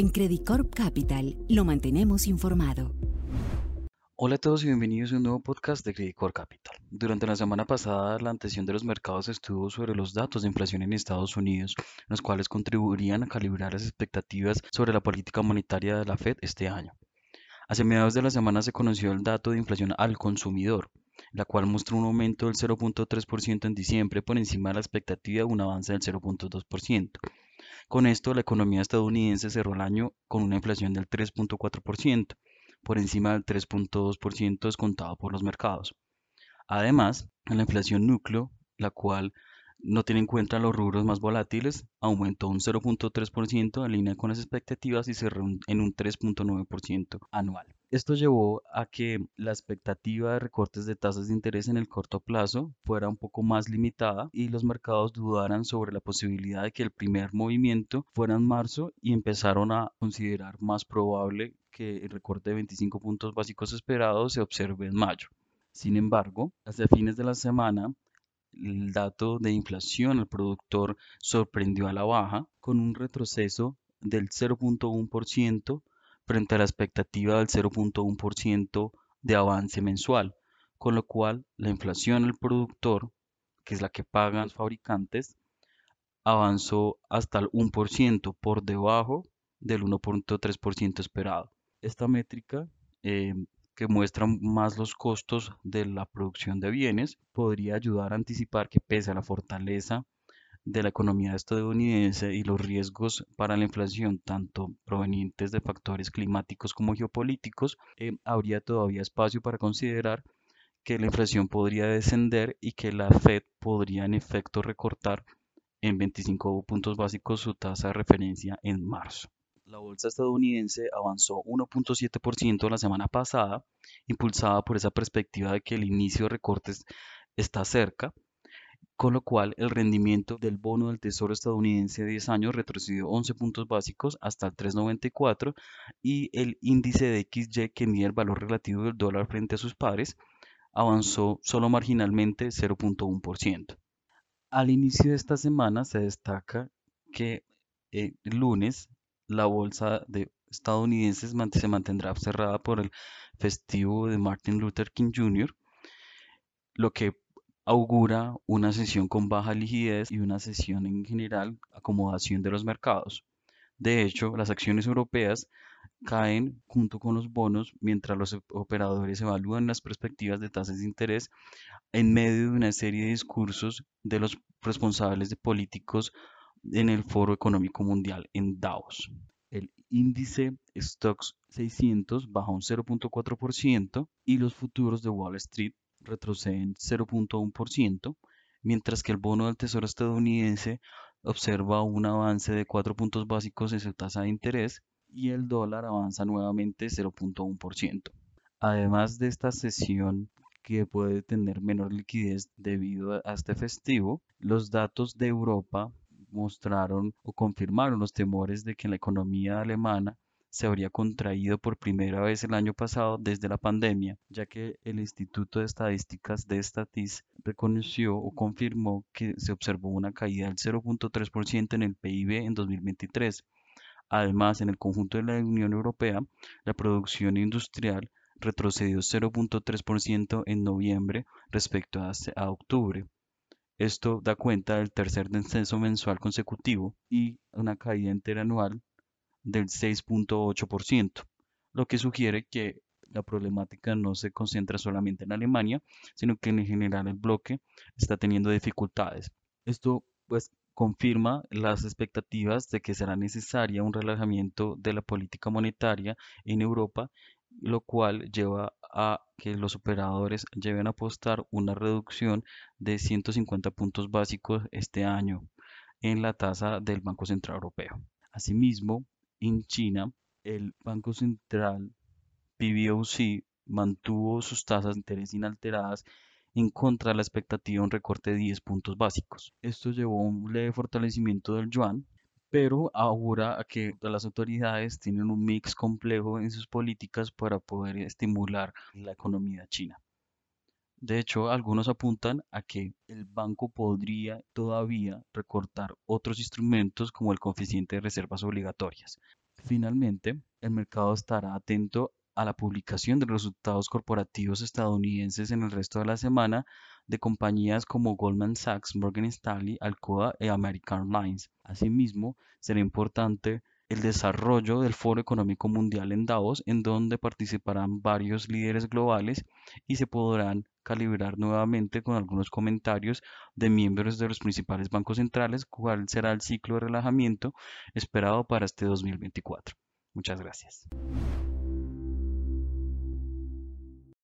En Credit Corp Capital lo mantenemos informado. Hola a todos y bienvenidos a un nuevo podcast de Credit Corp Capital. Durante la semana pasada, la atención de los mercados estuvo sobre los datos de inflación en Estados Unidos, los cuales contribuirían a calibrar las expectativas sobre la política monetaria de la Fed este año. Hacia mediados de la semana se conoció el dato de inflación al consumidor, la cual mostró un aumento del 0.3% en diciembre por encima de la expectativa de un avance del 0.2%. Con esto, la economía estadounidense cerró el año con una inflación del 3.4%, por encima del 3.2% descontado por los mercados. Además, la inflación núcleo, la cual no tiene en cuenta los rubros más volátiles, aumentó un 0.3% en línea con las expectativas y cerró en un 3.9% anual. Esto llevó a que la expectativa de recortes de tasas de interés en el corto plazo fuera un poco más limitada y los mercados dudaran sobre la posibilidad de que el primer movimiento fuera en marzo y empezaron a considerar más probable que el recorte de 25 puntos básicos esperados se observe en mayo. Sin embargo, hacia fines de la semana, el dato de inflación al productor sorprendió a la baja con un retroceso del 0.1% frente a la expectativa del 0.1% de avance mensual, con lo cual la inflación al productor, que es la que pagan los fabricantes, avanzó hasta el 1% por debajo del 1.3% esperado. Esta métrica eh, que muestran más los costos de la producción de bienes, podría ayudar a anticipar que pese a la fortaleza de la economía estadounidense y los riesgos para la inflación, tanto provenientes de factores climáticos como geopolíticos, eh, habría todavía espacio para considerar que la inflación podría descender y que la Fed podría en efecto recortar en 25 puntos básicos su tasa de referencia en marzo. La bolsa estadounidense avanzó 1.7% la semana pasada, impulsada por esa perspectiva de que el inicio de recortes está cerca, con lo cual el rendimiento del bono del Tesoro estadounidense de 10 años retrocedió 11 puntos básicos hasta el 3.94 y el índice de XY que mide el valor relativo del dólar frente a sus pares avanzó solo marginalmente 0.1%. Al inicio de esta semana se destaca que el lunes la bolsa de estadounidense se mantendrá cerrada por el festivo de Martin Luther King Jr., lo que augura una sesión con baja liquidez y una sesión en general acomodación de los mercados. De hecho, las acciones europeas caen junto con los bonos mientras los operadores evalúan las perspectivas de tasas de interés en medio de una serie de discursos de los responsables políticos en el Foro Económico Mundial en Davos. El índice Stocks 600 baja un 0.4% y los futuros de Wall Street retroceden 0.1%, mientras que el bono del Tesoro estadounidense observa un avance de 4 puntos básicos en su tasa de interés y el dólar avanza nuevamente 0.1%. Además de esta sesión que puede tener menor liquidez debido a este festivo, los datos de Europa mostraron o confirmaron los temores de que la economía alemana se habría contraído por primera vez el año pasado desde la pandemia, ya que el Instituto de Estadísticas de Statis reconoció o confirmó que se observó una caída del 0.3% en el PIB en 2023. Además, en el conjunto de la Unión Europea, la producción industrial retrocedió 0.3% en noviembre respecto a octubre. Esto da cuenta del tercer descenso mensual consecutivo y una caída interanual del 6.8%, lo que sugiere que la problemática no se concentra solamente en Alemania, sino que en general el bloque está teniendo dificultades. Esto pues confirma las expectativas de que será necesaria un relajamiento de la política monetaria en Europa, lo cual lleva a que los operadores lleven a apostar una reducción de 150 puntos básicos este año en la tasa del Banco Central Europeo. Asimismo, en China, el Banco Central PBOC mantuvo sus tasas de interés inalteradas en contra de la expectativa de un recorte de 10 puntos básicos. Esto llevó a un leve fortalecimiento del yuan, pero augura que las autoridades tienen un mix complejo en sus políticas para poder estimular la economía china. De hecho, algunos apuntan a que el banco podría todavía recortar otros instrumentos como el coeficiente de reservas obligatorias. Finalmente, el mercado estará atento a la publicación de resultados corporativos estadounidenses en el resto de la semana de compañías como Goldman Sachs, Morgan Stanley, Alcoa y American Airlines. Asimismo, será importante el desarrollo del Foro Económico Mundial en Davos, en donde participarán varios líderes globales y se podrán calibrar nuevamente con algunos comentarios de miembros de los principales bancos centrales cuál será el ciclo de relajamiento esperado para este 2024. Muchas gracias.